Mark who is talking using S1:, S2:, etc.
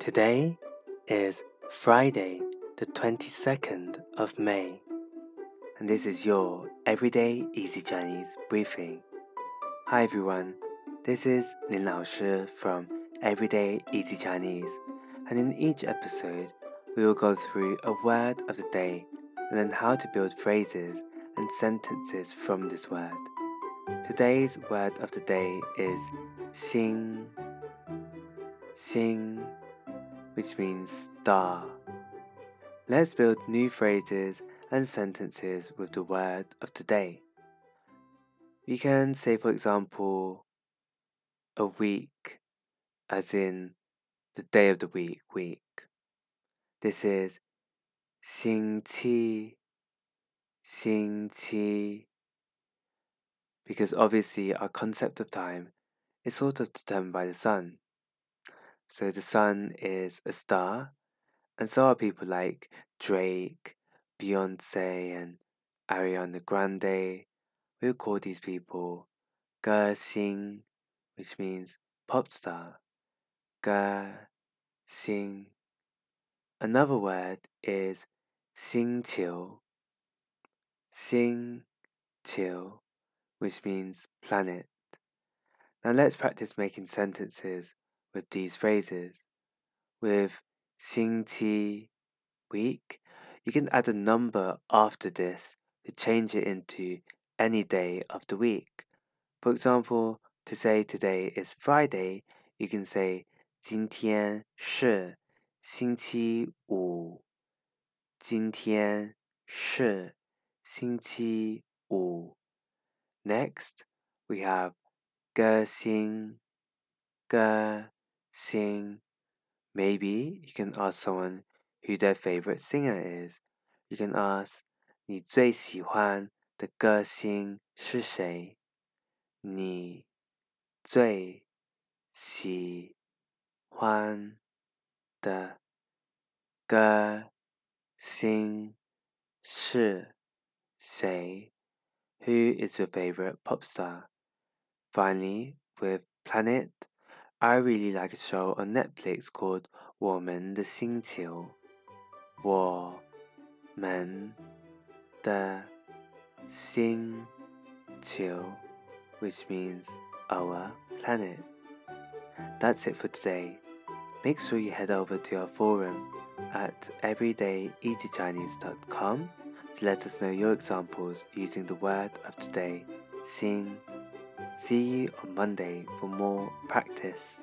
S1: Today is Friday, the 22nd of May, and this is your Everyday Easy Chinese briefing. Hi everyone, this is Lin Lao Shi from Everyday Easy Chinese, and in each episode, we will go through a word of the day and then how to build phrases and sentences from this word. Today's word of the day is xing, xing, which means star. Let's build new phrases and sentences with the word of the day. You can say, for example, a week, as in the day of the week, week. This is 星期,星期 because obviously our concept of time is sort of determined by the sun. So the sun is a star, and so are people like Drake, Beyonce, and Ariana Grande. We call these people Gexing, which means pop star. Gexing. Another word is Xingqiu. Xingqiu, which means planet. Now let's practice making sentences with these phrases. With 星期 week, you can add a number after this to change it into any day of the week. For example, to say today is Friday, you can say 今天是星期五。今天是星期五。Next, we have 歌星,歌 星. Maybe you can ask someone who their favorite singer is. You can ask 你最喜欢的歌星是谁？你最喜欢的歌星是谁？who is your favorite pop star? Finally, with Planet, I really like a show on Netflix called 我们的星球。我们的星球 which means our planet. That's it for today. Make sure you head over to our forum at everydayeasychinese.com let us know your examples using the word of today, sing. See you on Monday for more practice.